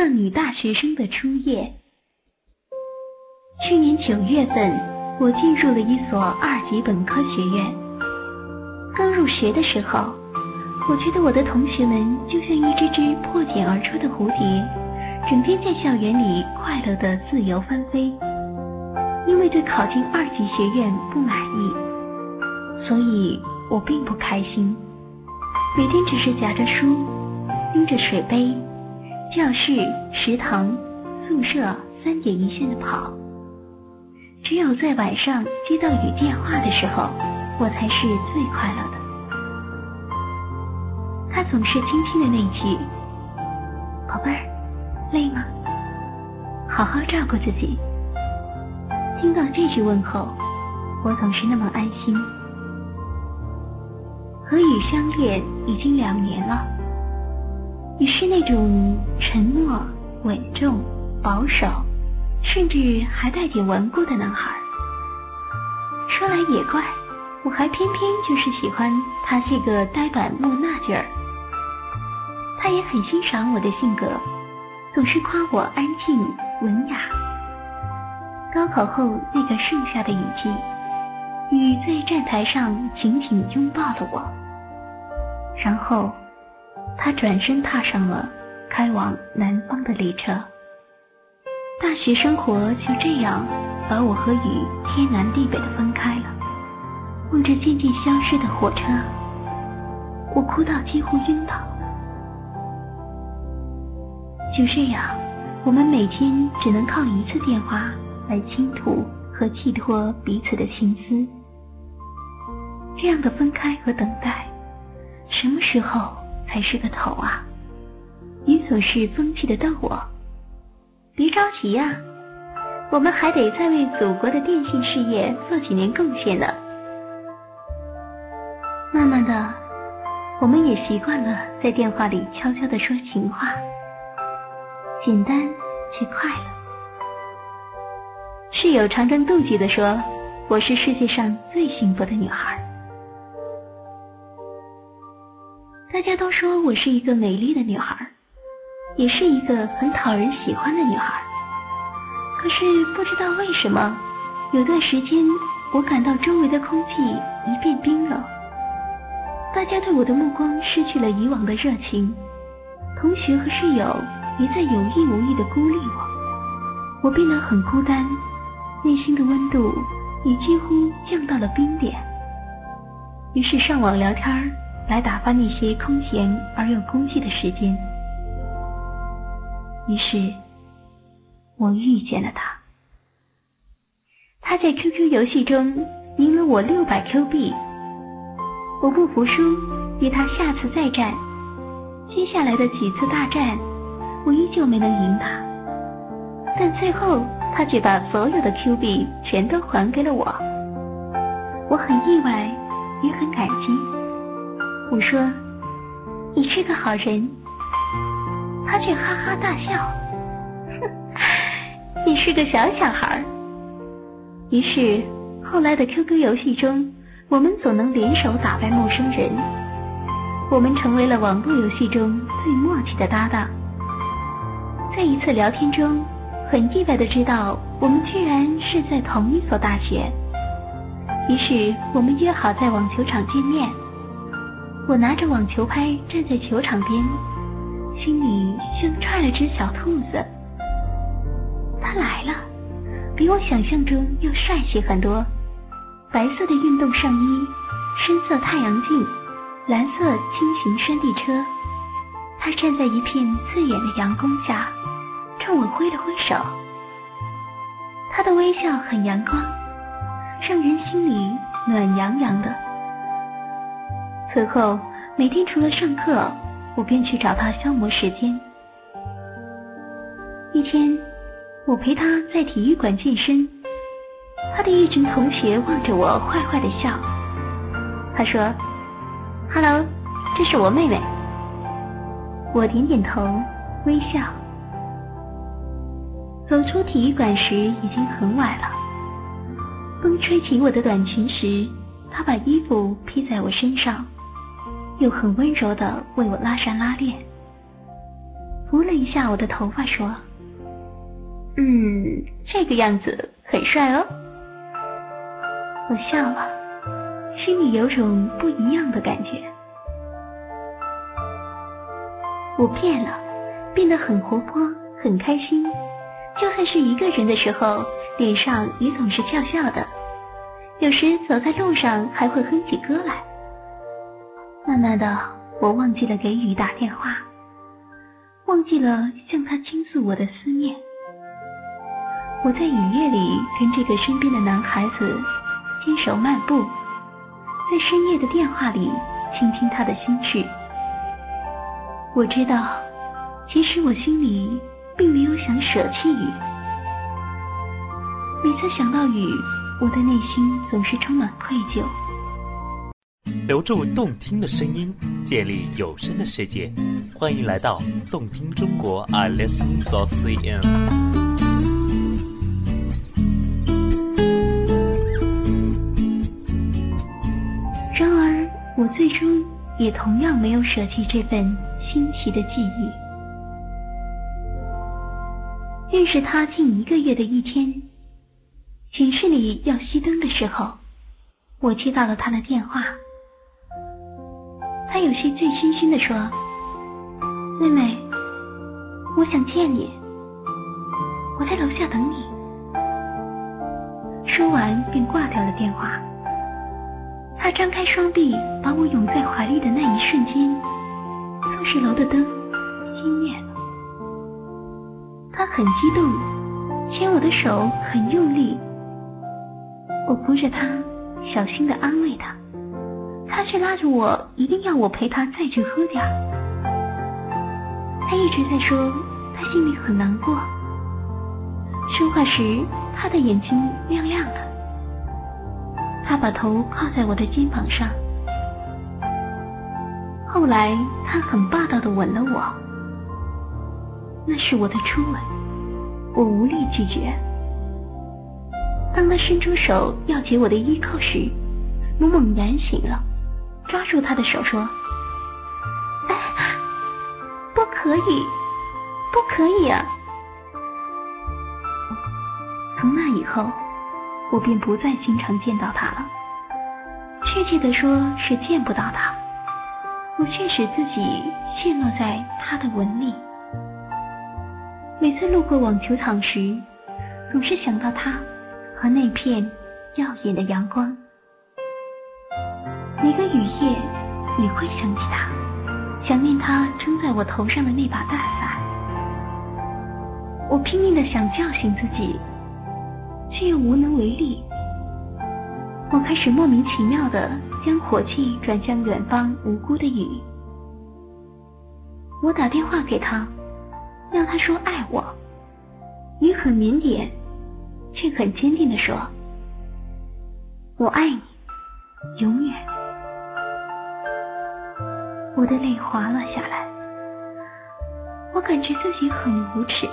个女大学生的初夜。去年九月份，我进入了一所二级本科学院。刚入学的时候，我觉得我的同学们就像一只只破茧而出的蝴蝶，整天在校园里快乐的自由翻飞。因为对考进二级学院不满意，所以我并不开心，每天只是夹着书，拎着水杯，教室、食堂、宿舍三点一线的跑。只有在晚上接到雨电话的时候，我才是最快乐的。他总是轻轻的那句：“宝贝儿，累吗？好好照顾自己。”听到这句问候，我总是那么安心。和雨相恋已经两年了，你是那种沉默、稳重、保守。甚至还带点顽固的男孩。说来也怪，我还偏偏就是喜欢他这个呆板木讷劲儿。他也很欣赏我的性格，总是夸我安静文雅。高考后那个盛夏的雨季，雨在站台上紧紧拥抱了我，然后他转身踏上了开往南方的列车。大学生活就这样把我和雨天南地北的分开了。望着渐渐消失的火车，我哭到几乎晕倒。就这样，我们每天只能靠一次电话来倾吐和寄托彼此的情思。这样的分开和等待，什么时候才是个头啊？你总是风趣的逗我。别着急呀，我们还得再为祖国的电信事业做几年贡献呢。慢慢的，我们也习惯了在电话里悄悄的说情话，简单却快乐。室友常常妒忌的说：“我是世界上最幸福的女孩。”大家都说我是一个美丽的女孩。也是一个很讨人喜欢的女孩，可是不知道为什么，有段时间我感到周围的空气一片冰冷，大家对我的目光失去了以往的热情，同学和室友也在有意无意的孤立我，我变得很孤单，内心的温度也几乎降到了冰点。于是上网聊天来打发那些空闲而又空寂的时间。于是，我遇见了他。他在 QQ 游戏中赢了我六百 Q 币，我不服输，约他下次再战。接下来的几次大战，我依旧没能赢他。但最后，他却把所有的 Q 币全都还给了我。我很意外，也很感激。我说：“你是个好人。”他却哈哈大笑，哼，你是个小小孩。于是后来的 QQ 游戏中，我们总能联手打败陌生人。我们成为了网络游戏中最默契的搭档。在一次聊天中，很意外的知道我们居然是在同一所大学。于是我们约好在网球场见面。我拿着网球拍站在球场边。心里像踹了只小兔子。他来了，比我想象中要帅气很多。白色的运动上衣，深色太阳镜，蓝色轻型山地车。他站在一片刺眼的阳光下，冲我挥了挥手。他的微笑很阳光，让人心里暖洋洋的。此后，每天除了上课。我便去找他消磨时间。一天，我陪他在体育馆健身，他的一群同学望着我坏坏的笑。他说：“Hello，这是我妹妹。”我点点头，微笑。走出体育馆时已经很晚了，风吹起我的短裙时，他把衣服披在我身上。又很温柔的为我拉上拉链，扶了一下我的头发，说：“嗯，这个样子很帅哦。”我笑了，心里有种不一样的感觉。我变了，变得很活泼，很开心。就算是一个人的时候，脸上也总是笑笑的。有时走在路上还会哼起歌来。慢慢的，我忘记了给雨打电话，忘记了向他倾诉我的思念。我在雨夜里跟这个身边的男孩子牵手漫步，在深夜的电话里倾听他的心事。我知道，其实我心里并没有想舍弃雨。每次想到雨。我的内心总是充满愧疚。留住动听的声音，建立有声的世界。欢迎来到动听中国，I listen to CN。然而，我最终也同样没有舍弃这份新奇的记忆。认识他近一个月的一天。寝室里要熄灯的时候，我接到了他的电话。他有些醉醺醺的说：“妹妹，我想见你，我在楼下等你。”说完便挂掉了电话。他张开双臂把我拥在怀里的那一瞬间，宿舍楼的灯熄灭了。他很激动，牵我的手很用力。我扶着他，小心的安慰他，他却拉着我，一定要我陪他再去喝点他一直在说，他心里很难过。说话时，他的眼睛亮亮的。他把头靠在我的肩膀上。后来，他很霸道的吻了我，那是我的初吻，我无力拒绝。当他伸出手要解我的衣扣时，我猛然醒了，抓住他的手说：“哎不可以，不可以啊！”从那以后，我便不再经常见到他了。确切的说，是见不到他。我却使自己陷落在他的吻里。每次路过网球场时，总是想到他。和那片耀眼的阳光，每个雨夜也会想起他，想念他撑在我头上的那把大伞。我拼命的想叫醒自己，却又无能为力。我开始莫名其妙的将火气转向远方无辜的雨。我打电话给他，要他说爱我，雨很腼腆。却很坚定的说：“我爱你，永远。”我的泪滑了下来，我感觉自己很无耻。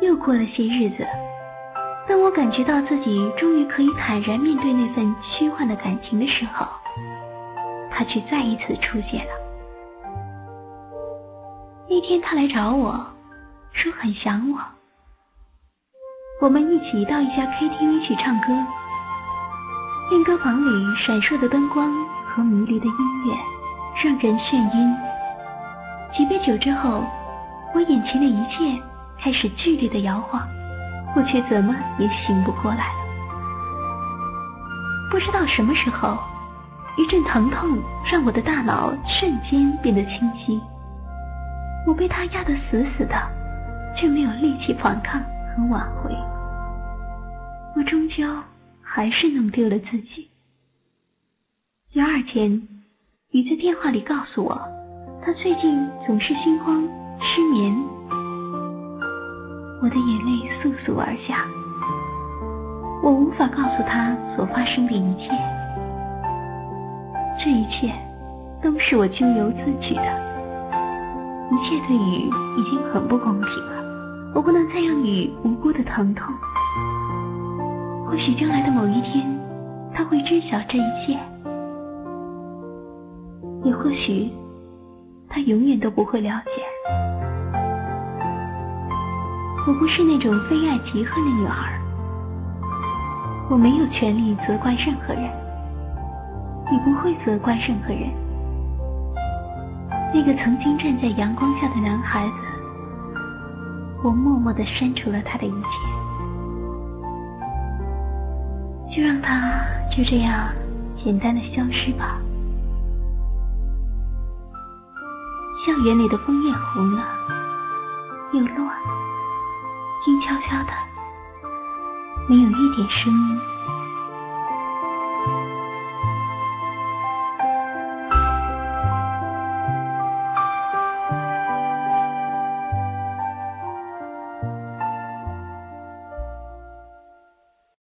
又过了些日子，当我感觉到自己终于可以坦然面对那份虚幻的感情的时候，他却再一次出现了。那天他来找我，说很想我。我们一起到一家 KTV 去唱歌，练歌房里闪烁的灯光和迷离的音乐让人眩晕。几杯酒之后，我眼前的一切开始剧烈的摇晃，我却怎么也醒不过来了。不知道什么时候，一阵疼痛让我的大脑瞬间变得清晰。我被他压得死死的，却没有力气反抗。和挽回，我终究还是弄丢了自己。第二天，雨在电话里告诉我，他最近总是心慌失眠。我的眼泪簌簌而下，我无法告诉他所发生的一切，这一切都是我咎由自取的，一切对雨已经很不公平了。我不能再让雨无辜的疼痛。或许将来的某一天，他会知晓这一切；也或许，他永远都不会了解。我不是那种非爱即恨的女孩，我没有权利责怪任何人，也不会责怪任何人。那个曾经站在阳光下的男孩子，我默默的删除了他的一切，就让他就这样简单的消失吧。校园里的枫叶红了，又落，静悄悄的，没有一点声音。